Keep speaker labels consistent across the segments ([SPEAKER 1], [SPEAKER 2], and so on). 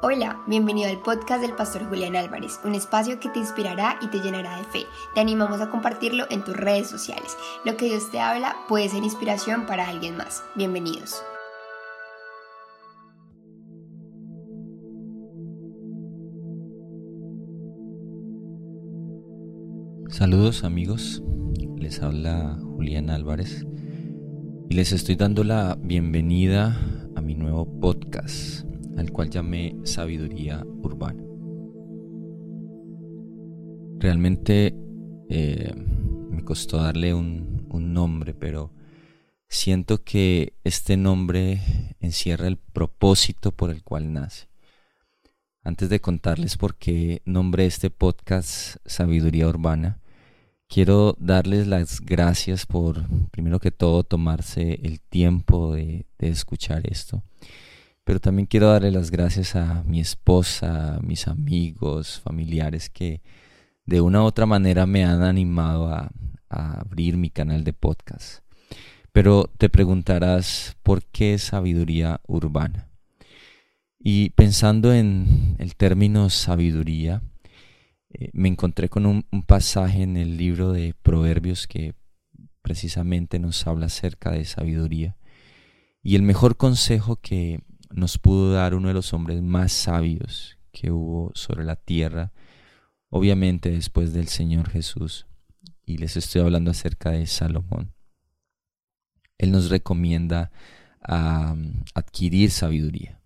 [SPEAKER 1] Hola, bienvenido al podcast del pastor Julián Álvarez, un espacio que te inspirará y te llenará de fe. Te animamos a compartirlo en tus redes sociales. Lo que Dios te habla puede ser inspiración para alguien más. Bienvenidos.
[SPEAKER 2] Saludos amigos, les habla Julián Álvarez y les estoy dando la bienvenida a mi nuevo podcast al cual llamé sabiduría urbana. Realmente eh, me costó darle un, nombre, pero siento que este nombre encierra el propósito por el cual nace. Antes de contarles por qué nombré este podcast Sabiduría Urbana, quiero darles las gracias por, primero que todo, tomarse el tiempo de escuchar esto pero también quiero darle las gracias a mi esposa, mis amigos, familiares que de una u otra manera me han animado a, abrir mi canal de podcast. Pero te preguntarás, ¿por qué sabiduría urbana? Y pensando en el término sabiduría, eh, me encontré con un, un, pasaje en el libro de Proverbios que precisamente nos habla acerca de sabiduría. Y el mejor consejo que nos pudo dar uno de los hombres más sabios que hubo sobre la tierra, obviamente después del Señor Jesús. Y les estoy hablando acerca de Salomón. Él nos recomienda adquirir sabiduría.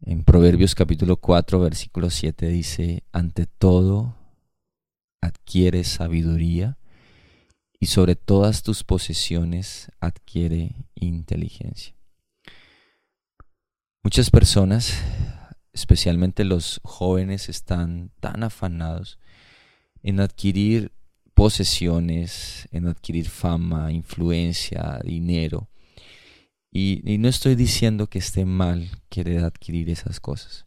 [SPEAKER 2] En Proverbios capítulo 4, versículo 7 dice, ante todo, adquiere sabiduría y sobre todas tus posesiones adquiere inteligencia. Muchas personas, especialmente los jóvenes, están tan afanados en adquirir posesiones, en adquirir fama, influencia, dinero. Y, no estoy diciendo que esté mal querer adquirir esas cosas,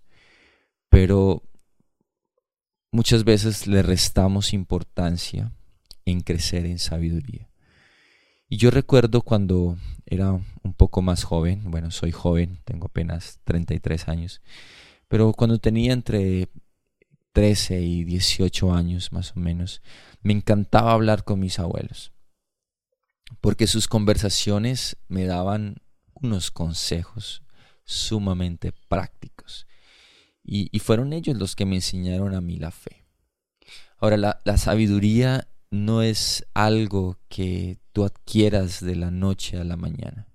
[SPEAKER 2] pero muchas veces le restamos importancia en crecer en sabiduría. Y yo recuerdo cuando era un poco más joven, bueno, soy joven, tengo apenas 33 años, pero cuando tenía entre 13 y 18 años más o menos, me encantaba hablar con mis abuelos, porque sus conversaciones me daban unos consejos sumamente prácticos. Y, fueron ellos los que me enseñaron a mí la fe. Ahora, la, la sabiduría no es algo que tú adquieras de la noche a la mañana.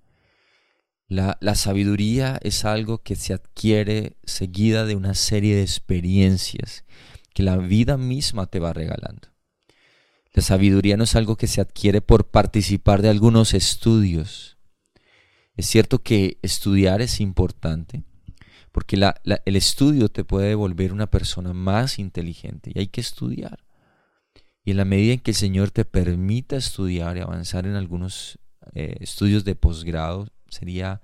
[SPEAKER 2] La, la, sabiduría es algo que se adquiere seguida de una serie de experiencias que la vida misma te va regalando. La sabiduría no es algo que se adquiere por participar de algunos estudios. Es cierto que estudiar es importante, porque la, el estudio te puede volver una persona más inteligente y hay que estudiar. Y en la medida en que el Señor te permita estudiar y avanzar en algunos eh, estudios de posgrado, sería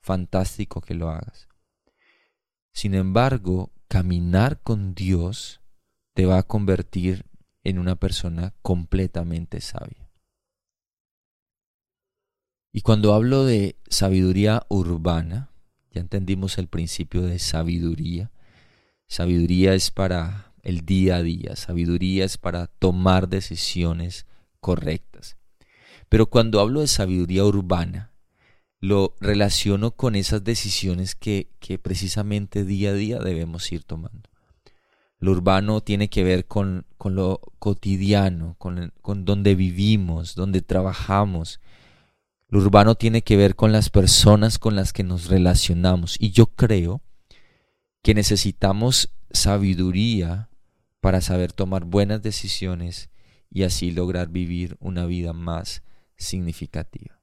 [SPEAKER 2] fantástico que lo hagas. Sin embargo, caminar con Dios te va a convertir en una persona completamente sabia. Y cuando hablo de sabiduría urbana, ya entendimos el principio de sabiduría. Sabiduría es para el día a día. Sabiduría es para tomar decisiones correctas. Pero cuando hablo de sabiduría urbana, lo relaciono con esas decisiones que, que precisamente día a día debemos ir tomando. Lo urbano tiene que ver con, con lo cotidiano, con, con donde vivimos, donde trabajamos. Lo urbano tiene que ver con las personas con las que nos relacionamos. Y yo creo que necesitamos sabiduría para saber tomar buenas decisiones y así lograr vivir una vida más significativa.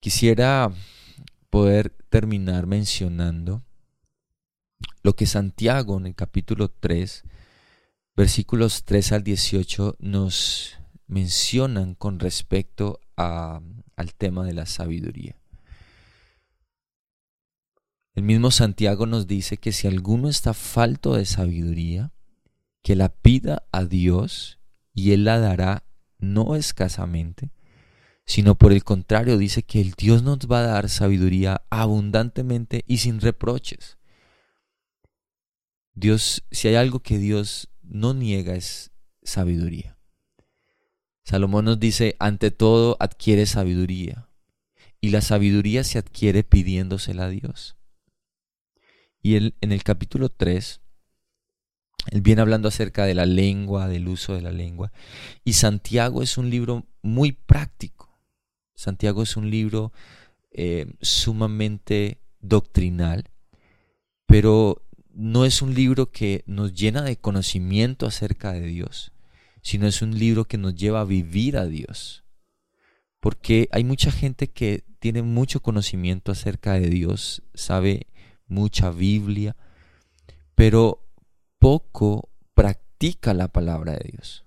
[SPEAKER 2] Quisiera poder terminar mencionando lo que Santiago en el capítulo 3, versículos 3 al 18 nos mencionan con respecto al tema de la sabiduría. El mismo Santiago nos dice que si alguno está falto de sabiduría, que la pida a Dios y Él la dará no escasamente, sino por el contrario dice que el Dios nos va a dar sabiduría abundantemente y sin reproches. Dios, si hay algo que Dios no niega es sabiduría. Salomón nos dice, ante todo adquiere sabiduría, y la sabiduría se adquiere pidiéndosela a Dios. Y él, en el capítulo 3, él viene hablando acerca de la lengua, del uso de la lengua, y Santiago es un libro muy práctico. Santiago es un libro eh, sumamente doctrinal, pero no es un libro que nos llena de conocimiento acerca de Dios, sino es un libro que nos lleva a vivir a Dios. Porque hay mucha gente que tiene mucho conocimiento acerca de Dios, sabe mucha Biblia, pero poco practica la palabra de Dios.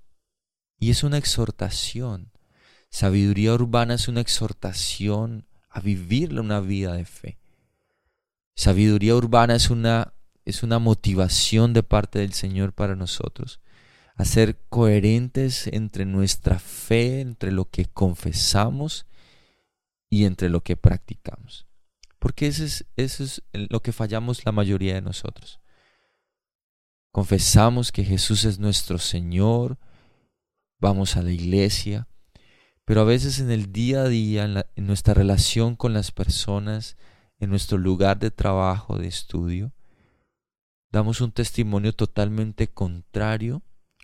[SPEAKER 2] Y es una exhortación Sabiduría urbana es una exhortación a vivir una vida de fe. Sabiduría urbana es una, es una motivación de parte del Señor para nosotros, a ser coherentes entre nuestra fe, entre lo que confesamos y entre lo que practicamos. Porque eso es, eso es lo que fallamos la mayoría de nosotros. Confesamos que Jesús es nuestro Señor, vamos a la iglesia, pero a veces en el día a día, en, nuestra relación con las personas, en nuestro lugar de trabajo, de estudio, damos un testimonio totalmente contrario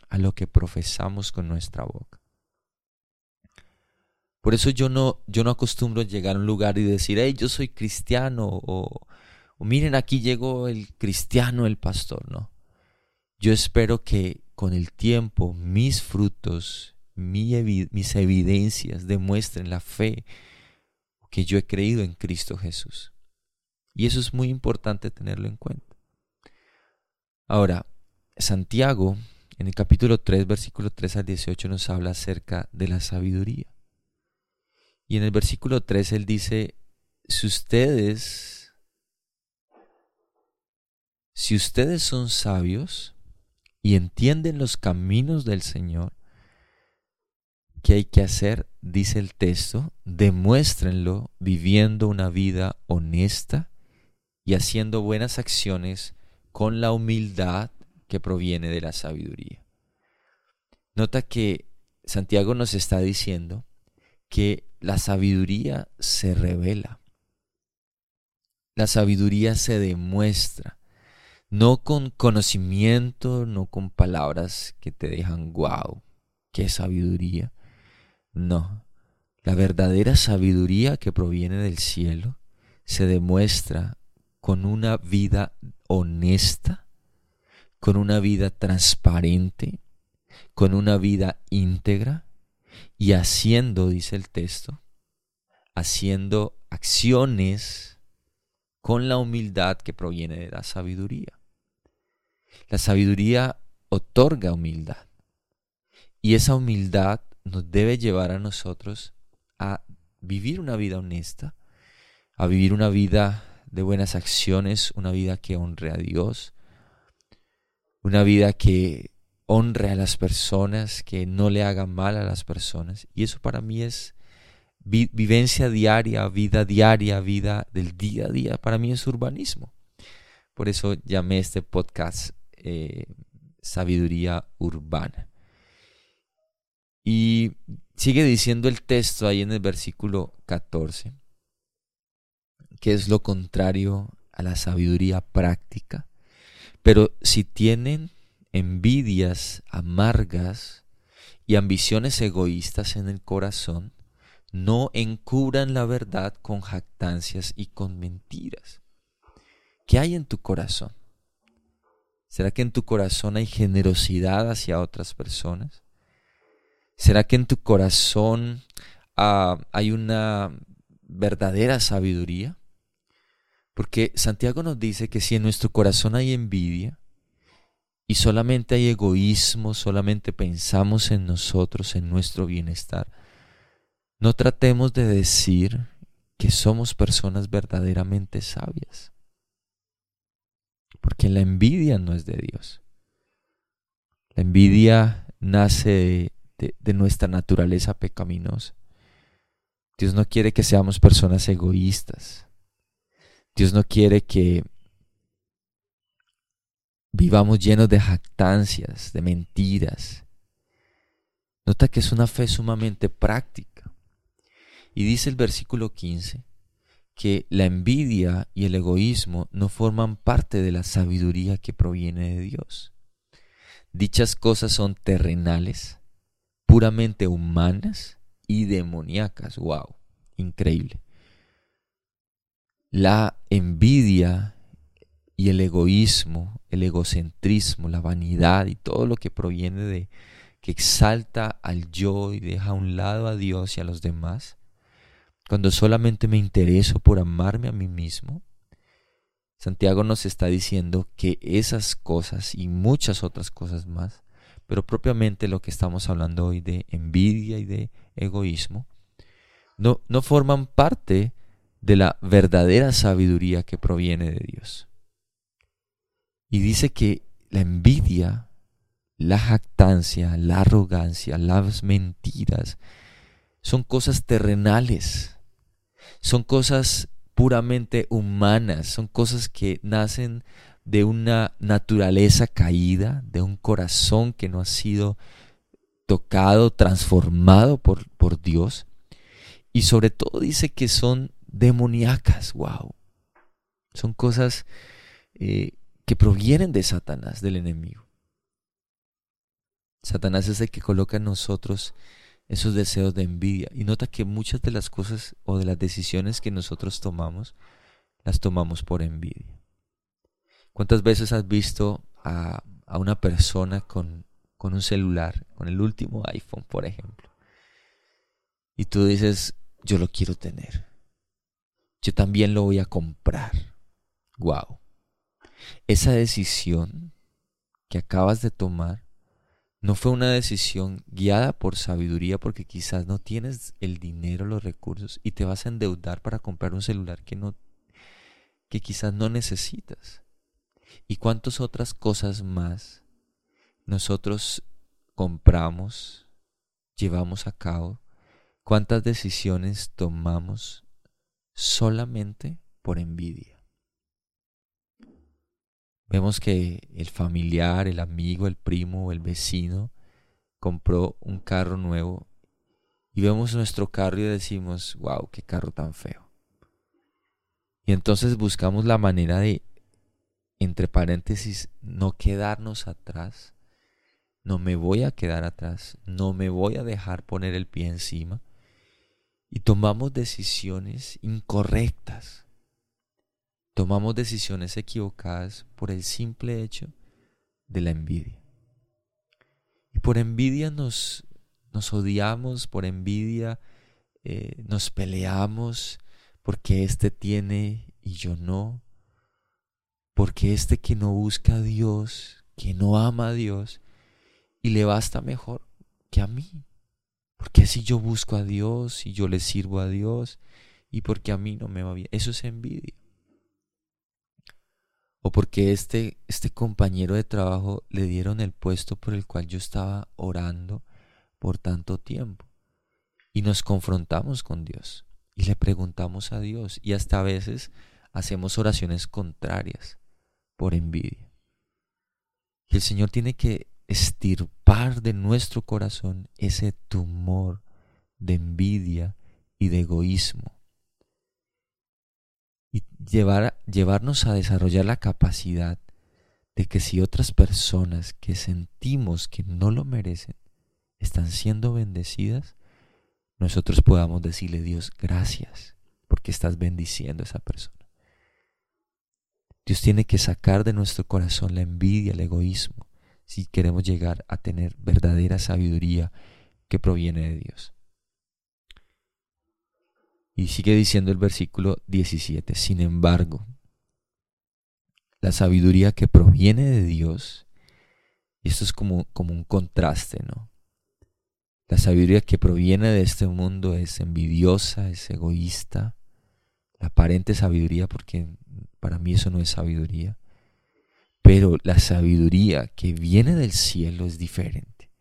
[SPEAKER 2] a lo que profesamos con nuestra boca. Por eso yo no, yo no acostumbro llegar a un lugar y decir, hey, yo soy cristiano, o, miren, aquí llegó el cristiano, el pastor, no. Yo espero que con el tiempo mis frutos mis evidencias demuestren la fe que yo he creído en Cristo Jesús. Y eso es muy importante tenerlo en cuenta. Ahora, Santiago, en el capítulo 3, versículo 3 al 18, nos habla acerca de la sabiduría. Y en el versículo 3 él dice, si ustedes, si ustedes son sabios y entienden los caminos del Señor, ¿Qué hay que hacer? Dice el texto, demuéstrenlo viviendo una vida honesta y haciendo buenas acciones con la humildad que proviene de la sabiduría. Nota que Santiago nos está diciendo que la sabiduría se revela. La sabiduría se demuestra, no con conocimiento, no con palabras que te dejan guau, qué sabiduría, no, la verdadera sabiduría que proviene del cielo se demuestra con una vida honesta, con una vida transparente, con una vida íntegra y haciendo, dice el texto, haciendo acciones con la humildad que proviene de la sabiduría. La sabiduría otorga humildad y esa humildad nos debe llevar a nosotros a vivir una vida honesta, a vivir una vida de buenas acciones, una vida que honre a Dios, una vida que honre a las personas, que no le haga mal a las personas. Y eso para mí es vivencia diaria, vida diaria, vida del día a día. Para mí es urbanismo. Por eso llamé este podcast eh, Sabiduría Urbana. Y sigue diciendo el texto ahí en el versículo 14, que es lo contrario a la sabiduría práctica. Pero si tienen envidias amargas y ambiciones egoístas en el corazón, no encubran la verdad con jactancias y con mentiras. ¿Qué hay en tu corazón? ¿Será que en tu corazón hay generosidad hacia otras personas? ¿Será que en tu corazón ah, hay una verdadera sabiduría? Porque Santiago nos dice que si en nuestro corazón hay envidia y solamente hay egoísmo, solamente pensamos en nosotros, en nuestro bienestar, no tratemos de decir que somos personas verdaderamente sabias. Porque la envidia no es de Dios. La envidia nace de de, nuestra naturaleza pecaminosa. Dios no quiere que seamos personas egoístas. Dios no quiere que vivamos llenos de jactancias, de mentiras. Nota que es una fe sumamente práctica. Y dice el versículo 15 que la envidia y el egoísmo no forman parte de la sabiduría que proviene de Dios. Dichas cosas son terrenales, puramente humanas y demoníacas. ¡Wow! Increíble. La envidia y el egoísmo, el egocentrismo, la vanidad y todo lo que proviene de que exalta al yo y deja a un lado a Dios y a los demás, cuando solamente me intereso por amarme a mí mismo, Santiago nos está diciendo que esas cosas y muchas otras cosas más, pero propiamente lo que estamos hablando hoy de envidia y de egoísmo, no, no forman parte de la verdadera sabiduría que proviene de Dios. Y dice que la envidia, la jactancia, la arrogancia, las mentiras, son cosas terrenales, son cosas puramente humanas, son cosas que nacen de una naturaleza caída, de un corazón que no ha sido tocado, transformado por, por Dios. Y sobre todo dice que son demoníacas, wow. Son cosas eh, que provienen de Satanás, del enemigo. Satanás es el que coloca en nosotros esos deseos de envidia. Y nota que muchas de las cosas o de las decisiones que nosotros tomamos, las tomamos por envidia. ¿Cuántas veces has visto a, a una persona con, con un celular, con el último iPhone, por ejemplo? Y tú dices, yo lo quiero tener. Yo también lo voy a comprar. Wow. Esa decisión que acabas de tomar no fue una decisión guiada por sabiduría porque quizás no tienes el dinero, los recursos y te vas a endeudar para comprar un celular que no que quizás no necesitas. Y cuántas otras cosas más nosotros compramos, llevamos a cabo, cuántas decisiones tomamos solamente por envidia. Vemos que el familiar, el amigo, el primo el vecino compró un carro nuevo y vemos nuestro carro y decimos, wow, qué carro tan feo. Y entonces buscamos la manera de, entre paréntesis, no quedarnos atrás. No me voy a quedar atrás, no me voy a dejar poner el pie encima. Y tomamos decisiones incorrectas tomamos decisiones equivocadas por el simple hecho de la envidia. Y por envidia nos, nos odiamos, por envidia eh, nos peleamos, porque éste tiene y yo no, porque este que no busca a Dios, que no ama a Dios, y le basta mejor que a mí. Porque si yo busco a Dios y yo le sirvo a Dios y porque a mí no me va bien. Eso es envidia o porque este, este compañero de trabajo le dieron el puesto por el cual yo estaba orando por tanto tiempo. Y nos confrontamos con Dios y le preguntamos a Dios y hasta a veces hacemos oraciones contrarias por envidia. Y el Señor tiene que estirpar de nuestro corazón ese tumor de envidia y de egoísmo y llevar, llevarnos a desarrollar la capacidad de que si otras personas que sentimos que no lo merecen están siendo bendecidas, nosotros podamos decirle Dios gracias porque estás bendiciendo a esa persona. Dios tiene que sacar de nuestro corazón la envidia, el egoísmo, si queremos llegar a tener verdadera sabiduría que proviene de Dios. Y sigue diciendo el versículo 17, sin embargo, la sabiduría que proviene de Dios, y esto es como, como un contraste, ¿no? La sabiduría que proviene de este mundo es envidiosa, es egoísta, la aparente sabiduría, porque para mí eso no es sabiduría, pero la sabiduría que viene del cielo es diferente.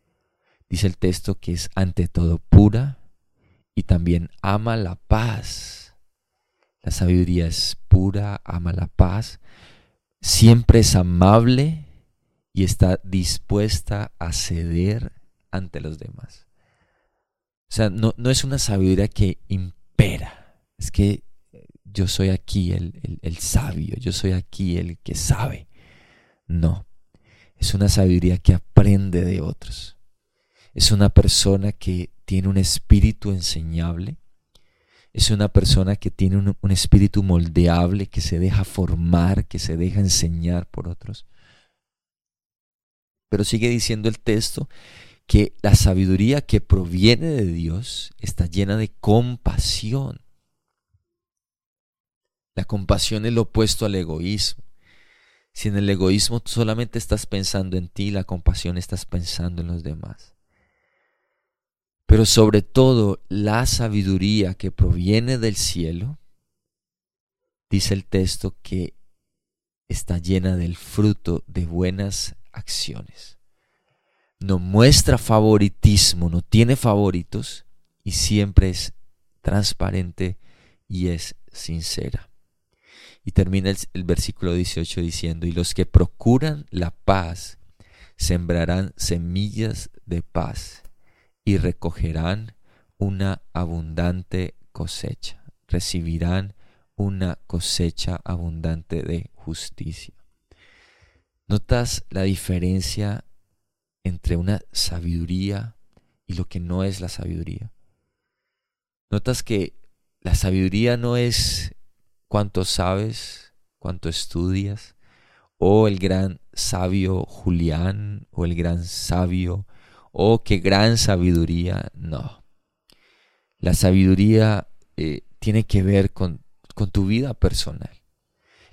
[SPEAKER 2] Dice el texto que es ante todo pura, y también ama la paz. La sabiduría es pura, ama la paz, siempre es amable y está dispuesta a ceder ante los demás. O sea, no, es una sabiduría que impera, es que yo soy aquí el, el sabio, yo soy aquí el que sabe. No, es una sabiduría que aprende de otros. Es una persona que tiene un espíritu enseñable. Es una persona que tiene un, espíritu moldeable, que se deja formar, que se deja enseñar por otros. Pero sigue diciendo el texto que la sabiduría que proviene de Dios está llena de compasión. La compasión es lo opuesto al egoísmo. Si en el egoísmo solamente estás pensando en ti, la compasión estás pensando en los demás. Pero sobre todo la sabiduría que proviene del cielo, dice el texto que está llena del fruto de buenas acciones. No muestra favoritismo, no tiene favoritos y siempre es transparente y es sincera. Y termina el, versículo 18 diciendo, y los que procuran la paz sembrarán semillas de paz y recogerán una abundante cosecha, recibirán una cosecha abundante de justicia. ¿Notas la diferencia entre una sabiduría y lo que no es la sabiduría? ¿Notas que la sabiduría no es cuánto sabes, cuánto estudias, o el gran sabio Julián, o el gran sabio, o qué gran sabiduría, no. La sabiduría eh, tiene que ver con, con tu vida personal.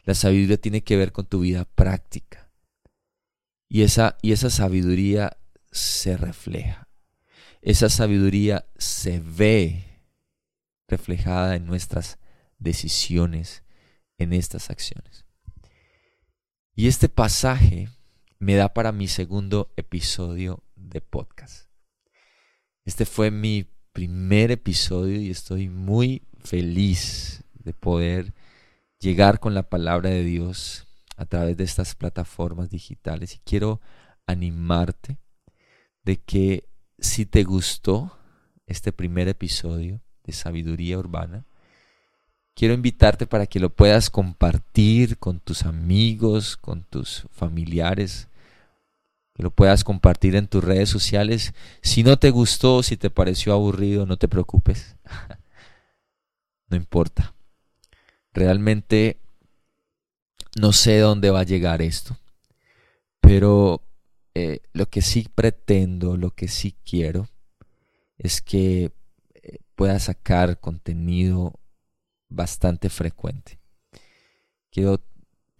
[SPEAKER 2] La sabiduría tiene que ver con tu vida práctica. Y esa, y esa sabiduría se refleja. Esa sabiduría se ve reflejada en nuestras decisiones en estas acciones. Y este pasaje me da para mi segundo episodio de podcast. Este fue mi primer episodio y estoy muy feliz de poder llegar con la palabra de Dios a través de estas plataformas digitales y quiero animarte de que si te gustó este primer episodio de Sabiduría Urbana, quiero invitarte para que lo puedas compartir con tus amigos, con tus familiares, lo puedas compartir en tus redes sociales. Si no te gustó, si te pareció aburrido, no te preocupes. no importa. Realmente no sé dónde va a llegar esto, pero eh, lo que sí pretendo, lo que sí quiero, es que eh, pueda sacar contenido bastante frecuente. Quiero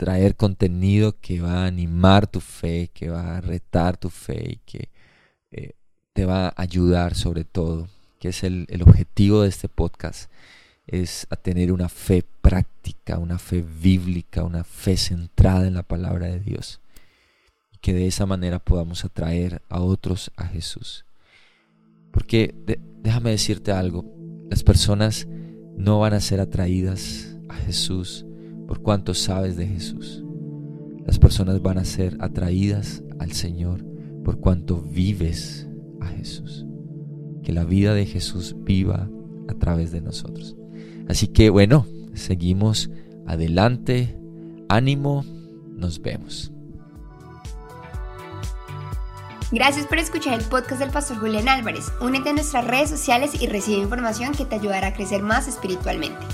[SPEAKER 2] traer contenido que va a animar tu fe, que va a retar tu fe y que eh, te va a ayudar sobre todo, que es el, objetivo de este podcast, es a tener una fe práctica, una fe bíblica, una fe centrada en la palabra de Dios. Y que de esa manera podamos atraer a otros a Jesús. Porque déjame decirte algo, las personas no van a ser atraídas a Jesús por cuanto sabes de Jesús. Las personas van a ser atraídas al Señor por cuanto vives a Jesús. Que la vida de Jesús viva a través de nosotros. Así que bueno, seguimos adelante. Ánimo, nos vemos.
[SPEAKER 1] Gracias por escuchar el podcast del Pastor Julián Álvarez. Únete a nuestras redes sociales y recibe información que te ayudará a crecer más espiritualmente.